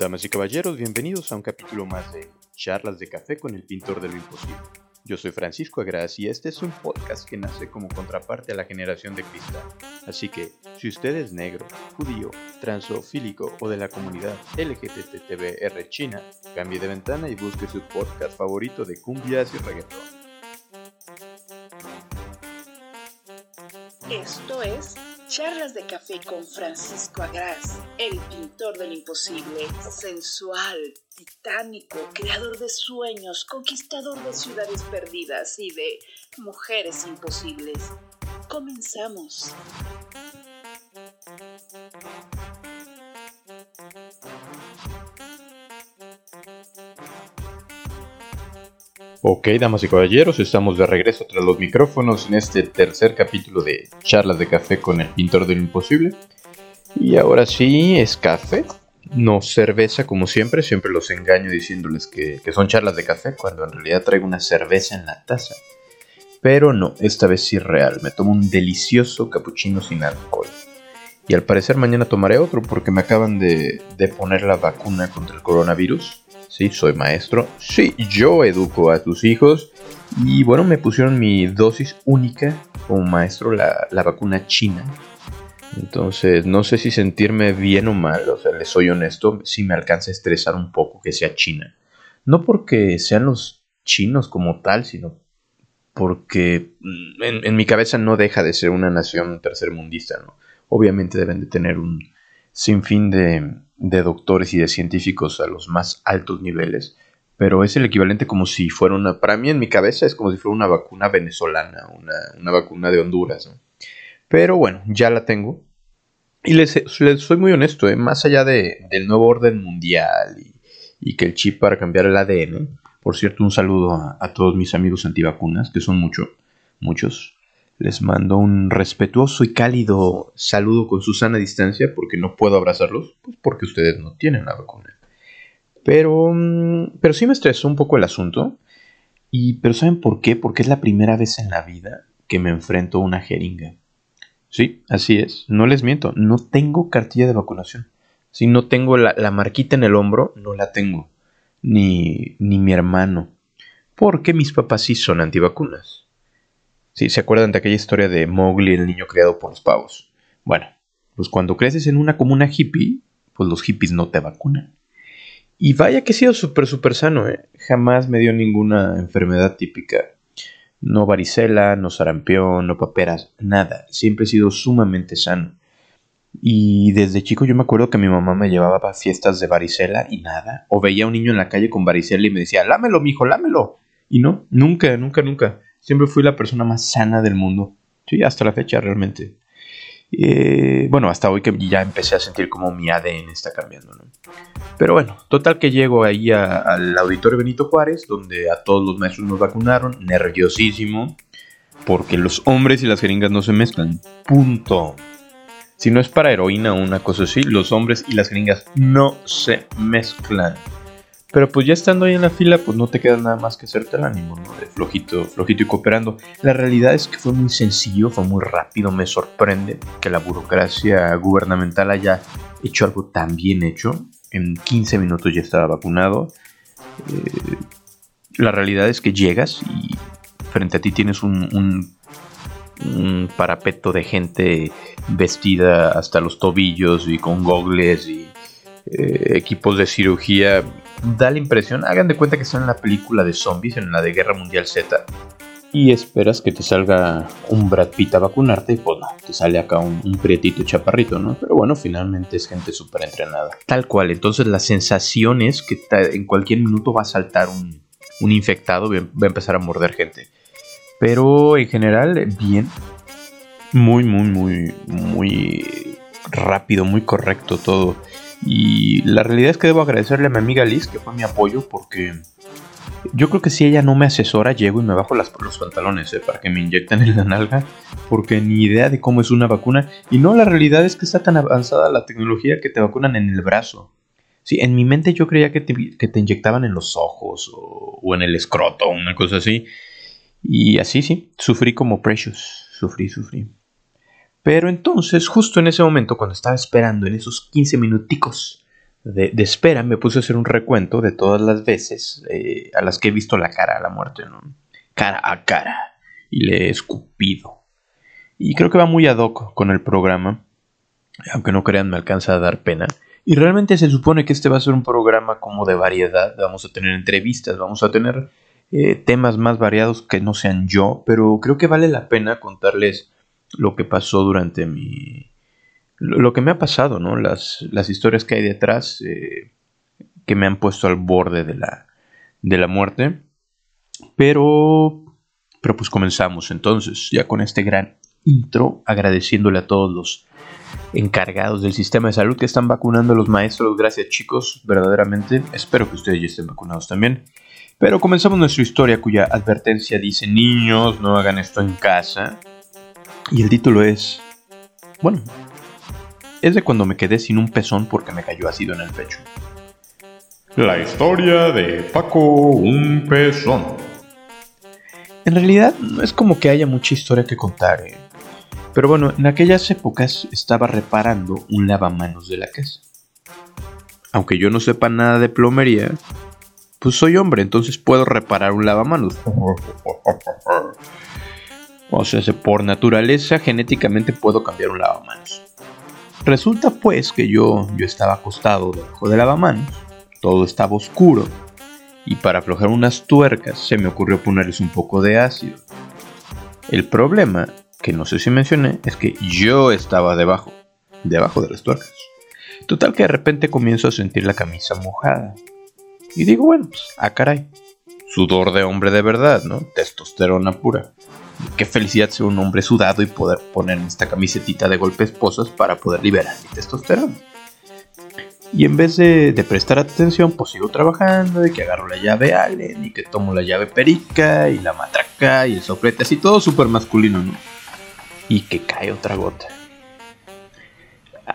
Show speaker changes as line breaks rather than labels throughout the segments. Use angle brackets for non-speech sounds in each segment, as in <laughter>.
Damas y caballeros, bienvenidos a un capítulo más de Charlas de Café con el Pintor de lo Imposible. Yo soy Francisco Agras y este es un podcast que nace como contraparte a la generación de cristal. Así que, si usted es negro, judío, transofílico o de la comunidad LGBTBR China, cambie de ventana y busque su podcast favorito de cumbias y reggaetón.
Esto es Charlas de Café con Francisco Agras, el pintor del imposible, sensual, titánico, creador de sueños, conquistador de ciudades perdidas y de mujeres imposibles. Comenzamos.
Ok, damas y caballeros, estamos de regreso tras los micrófonos en este tercer capítulo de Charlas de Café con el Pintor del Imposible. Y ahora sí, es café, no cerveza como siempre, siempre los engaño diciéndoles que, son charlas de café cuando en realidad traigo una cerveza en la taza. Pero no, esta vez sí real, me tomo un delicioso cappuccino sin alcohol. Y al parecer mañana tomaré otro porque me acaban de poner la vacuna contra el coronavirus Sí, soy maestro. Sí, yo educo a tus hijos. Y bueno, me pusieron mi dosis única como maestro, la, vacuna china. Entonces, no sé si sentirme bien o mal, o sea, les soy honesto, si me alcanza a estresar un poco que sea China. No porque sean los chinos como tal, sino porque mm, en, en mi cabeza no deja de ser una nación tercermundista, ¿no? Obviamente deben de tener un sinfín de, de doctores y de científicos a los más altos niveles, pero es el equivalente como si fuera una, para mí en mi cabeza es como si fuera una vacuna venezolana, una, vacuna de Honduras. Pero bueno, ya la tengo. Y les, soy muy honesto, ¿eh? más allá de, del nuevo orden mundial y, que el chip para cambiar el ADN, por cierto, un saludo a todos mis amigos antivacunas, que son muchos, muchos. Les mando un respetuoso y cálido saludo con su sana distancia porque no puedo abrazarlos, pues porque ustedes no tienen la vacuna. Pero, mm, pero sí me estresó un poco el asunto. Y, pero ¿saben por qué? Porque es la primera vez en la vida que me enfrento a una jeringa. Sí, así es. No les miento. No tengo cartilla de vacunación. Si no tengo la, la marquita en el hombro, no la tengo. Ni, ni mi hermano. Porque mis papás sí son antivacunas. Sí, ¿se acuerdan de aquella historia de Mowgli, el niño criado por los pavos? Bueno, pues cuando creces en una comuna hippie, pues los hippies no te vacunan. Y vaya que he sido súper, súper sano, ¿eh? Jamás me dio ninguna enfermedad típica. No varicela, no sarampión, no paperas, nada. Siempre he sido sumamente sano. Y desde chico yo me acuerdo que mi mamá me llevaba a fiestas de varicela y nada. O veía a un niño en la calle con varicela y me decía, lámelo, mijo, lámelo. Y no, nunca, nunca, nunca. Siempre fui la persona más sana del mundo. Sí, hasta la fecha realmente. Eh, bueno, hasta hoy que ya empecé a sentir como mi ADN está cambiando. ¿no? Pero bueno, total que llego ahí al auditorio Benito Juárez, donde a todos los maestros nos vacunaron, nerviosísimo, porque los hombres y las jeringas no se mezclan. Punto. Si no es para heroína o una cosa así, los hombres y las jeringas no se mezclan. Pero pues ya estando ahí en la fila, pues no te queda nada más que hacerte el ánimo, ¿no? De flojito, flojito y cooperando. La realidad es que fue muy sencillo, fue muy rápido, me sorprende que la burocracia gubernamental haya hecho algo tan bien hecho. En 15 minutos ya estaba vacunado. Eh, la realidad es que llegas y frente a ti tienes un, parapeto de gente vestida hasta los tobillos y con gogles y eh, equipos de cirugía da la impresión, hagan de cuenta que están en la película de zombies, en la de Guerra Mundial Z, y esperas que te salga un Brad Pitt a vacunarte, y pues no, te sale acá un, prietito chaparrito, ¿no? Pero bueno, finalmente es gente súper entrenada. Tal cual, entonces la sensación es que en cualquier minuto va a saltar un, un infectado, va a empezar a morder gente. Pero en general, bien. Muy, muy, muy, muy rápido, muy correcto todo. Y la realidad es que debo agradecerle a mi amiga Liz, que fue mi apoyo, porque yo creo que si ella no me asesora, llego y me bajo los pantalones eh, para que me inyecten en la nalga, porque ni idea de cómo es una vacuna. Y no, la realidad es que está tan avanzada la tecnología que te vacunan en el brazo. Sí, en mi mente yo creía que te, inyectaban en los ojos o, o en el escroto, una cosa así. Y así, sí, sufrí como Precious. Sufrí, sufrí. Pero entonces, justo en ese momento, cuando estaba esperando, en esos 15 minuticos de, espera me puse a hacer un recuento de todas las veces eh, a las que he visto la cara a la muerte. Cara a cara. Y le he escupido. Y creo que va muy ad hoc con el programa. Aunque no crean, me alcanza a dar pena. Y realmente se supone que este va a ser un programa como de variedad. Vamos a tener entrevistas, vamos a tener eh, temas más variados que no sean yo. Pero creo que vale la pena contarles lo que pasó durante mi, lo que me ha pasado, ¿no? Las, las historias que hay detrás eh, que me han puesto al borde de la, de la muerte. Pero, pero pues comenzamos entonces, ya con este gran intro, agradeciéndole a todos los encargados del sistema de salud que están vacunando a los maestros. Gracias chicos, verdaderamente. Espero que ustedes ya estén vacunados también. Pero comenzamos nuestra historia cuya advertencia dice, niños, no hagan esto en casa. Y el título es, bueno, es de cuando me quedé sin un pezón porque me cayó ácido en el pecho.
La historia de Paco un pezón.
En realidad no es como que haya mucha historia que contar, ¿eh? pero bueno, en aquellas épocas estaba reparando un lavamanos de la casa. Aunque yo no sepa nada de plomería, pues soy hombre, entonces puedo reparar un lavamanos. <laughs> O sea, por naturaleza genéticamente puedo cambiar un lavamanos. Resulta pues que yo, yo estaba acostado debajo de lavamanos, todo estaba oscuro, y para aflojar unas tuercas se me ocurrió ponerles un poco de ácido. El problema, que no sé si mencioné, es que yo estaba debajo, debajo de las tuercas. Total que de repente comienzo a sentir la camisa mojada. Y digo, bueno, pues, ah caray, sudor de hombre de verdad, ¿no? Testosterona pura qué felicidad ser un hombre sudado y poder ponerme esta camisetita de golpes esposas para poder liberar mi testosterona. Y en vez de, prestar atención, pues sigo trabajando y que agarro la llave Allen y que tomo la llave perica y la matraca y el soplete, así todo súper masculino, ¿no? Y que cae otra gota.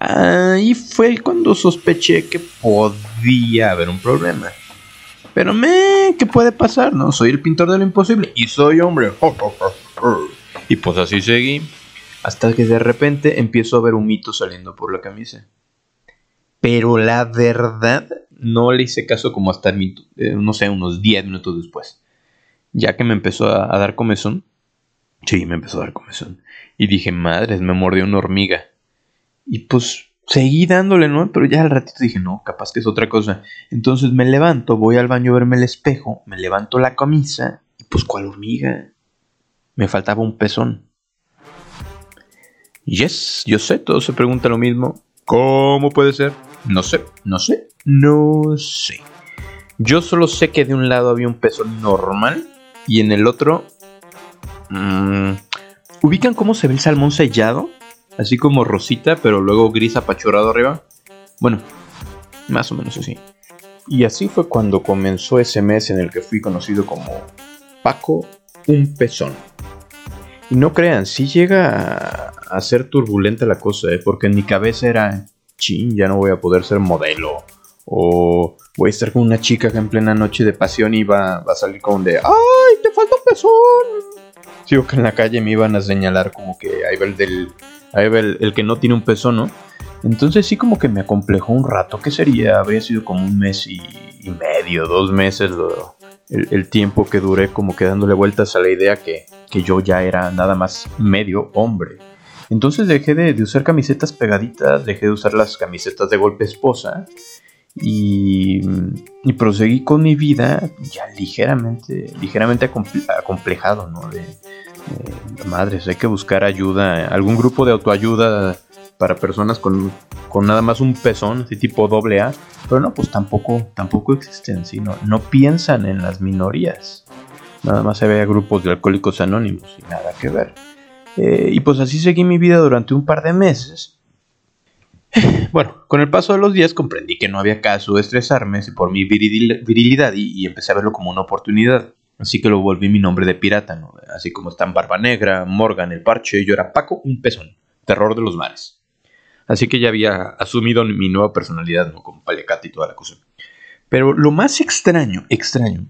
Ahí fue cuando sospeché que podía haber un problema. Pero me, ¿qué puede pasar? No, soy el pintor de lo imposible y soy hombre. <laughs> Y pues así seguí. Hasta que de repente empiezo a ver un mito saliendo por la camisa. Pero la verdad, no le hice caso como hasta, eh, no sé, unos 10 minutos después. Ya que me empezó a, dar comezón. Sí, me empezó a dar comezón. Y dije, madres, me mordió una hormiga. Y pues seguí dándole, ¿no? Pero ya al ratito dije, no, capaz que es otra cosa. Entonces me levanto, voy al baño a verme el espejo, me levanto la camisa y pues cuál hormiga. Me faltaba un pezón. Yes, yo sé, todos se preguntan lo mismo. ¿Cómo puede ser? No sé, no sé, no sé. Yo solo sé que de un lado había un pezón normal y en el otro... Mm, ¿Ubican cómo se ve el salmón sellado? Así como rosita, pero luego gris apachurrado arriba. Bueno, más o menos así. Y así fue cuando comenzó ese mes en el que fui conocido como Paco un pezón. Y no crean, si llega a, ser turbulenta la cosa, ¿eh? porque en mi cabeza era, chin, ya no voy a poder ser modelo. O voy a estar con una chica que en plena noche de pasión iba, a salir con de, ¡ay, te falta un pezón! Sigo que en la calle me iban a señalar como que ahí va el del, ahí va el, que no tiene un pezón, ¿no? Entonces sí como que me acomplejó un rato. ¿Qué sería? Habría sido como un mes y, medio, dos meses el, tiempo que duré como que dándole vueltas a la idea que, yo ya era nada más medio hombre. Entonces dejé de, usar camisetas pegaditas, dejé de usar las camisetas de golpe esposa y, y proseguí con mi vida ya ligeramente, ligeramente acomplejado, ¿no? De, madres, hay que buscar ayuda, algún grupo de autoayuda para personas con, nada más un pezón, así tipo doble A, pero no, pues tampoco, tampoco existen, sino no piensan en las minorías. Nada más se ve a grupos de alcohólicos anónimos y nada que ver. Eh, y pues así seguí mi vida durante un par de meses. <sighs> Bueno, con el paso de los días comprendí que no había caso de estresarme por mi virilidad y, empecé a verlo como una oportunidad. Así que lo volví mi nombre de pirata, Así como están Barba Negra, Morgan, el Parche, yo era Paco, un pezón, terror de los mares. Así que ya había asumido mi nueva personalidad, ¿no? Con paliacate y toda la cosa. Pero lo más extraño, extraño,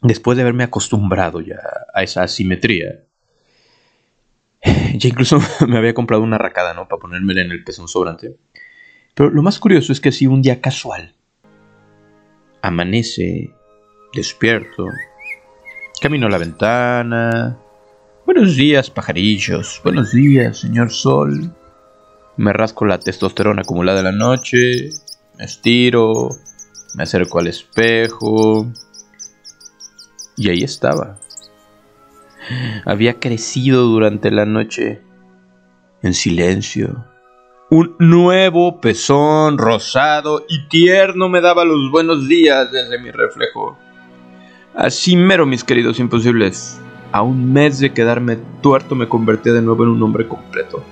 después de haberme acostumbrado ya a esa asimetría, ya incluso <laughs> me había comprado una racada, ¿no? Para ponérmela en el pezón sobrante. Pero lo más curioso es que así un día casual, amanece, despierto, camino a la ventana. Buenos días, pajarillos. Buenos días, señor sol. Me rasco la testosterona acumulada en la noche. Me estiro. Me acerco al espejo. Y ahí estaba. Había crecido durante la noche en silencio. Un nuevo pezón rosado y tierno me daba los buenos días desde mi reflejo. Así mero, mis queridos imposibles. A un mes de quedarme tuerto me convertí de nuevo en un hombre completo.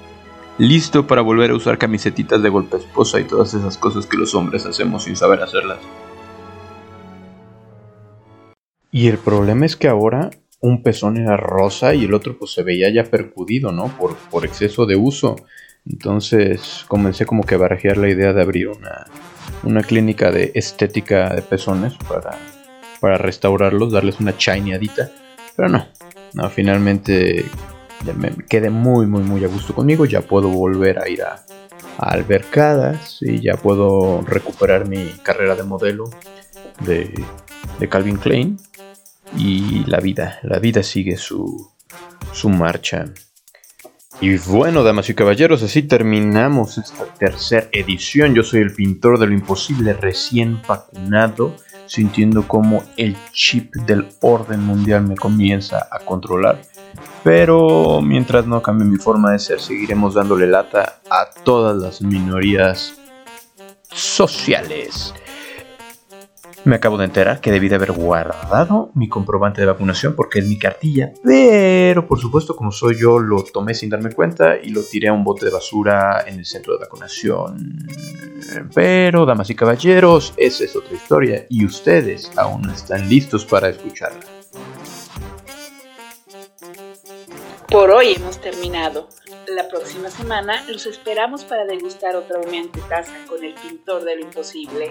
Listo para volver a usar camisetitas de golpe esposa y todas esas cosas que los hombres hacemos sin saber hacerlas. Y el problema es que ahora un pezón era rosa y el otro pues se veía ya percudido, ¿no? Por, por exceso de uso. Entonces comencé como que a barajear la idea de abrir una, una clínica de estética de pezones para, para restaurarlos, darles una chineadita. Pero no, no, finalmente me quedé muy, muy, muy a gusto conmigo. Ya puedo volver a ir a, a albercadas y ya puedo recuperar mi carrera de modelo de, de Calvin Klein y la vida, la vida sigue su, su marcha. Y bueno, damas y caballeros, así terminamos esta tercera edición. Yo soy el pintor de lo imposible recién vacunado, sintiendo como el chip del orden mundial me comienza a controlar. Pero mientras no cambie mi forma de ser, seguiremos dándole lata a todas las minorías sociales. Me acabo de enterar que debí de haber guardado mi comprobante de vacunación porque es mi cartilla, pero por supuesto como soy yo lo tomé sin darme cuenta y lo tiré a un bote de basura en el centro de vacunación. Pero, damas y caballeros, esa es otra historia y ustedes aún no están listos para escucharla.
Por hoy hemos terminado. La próxima semana los esperamos para degustar otra humeante taza con el pintor de lo imposible.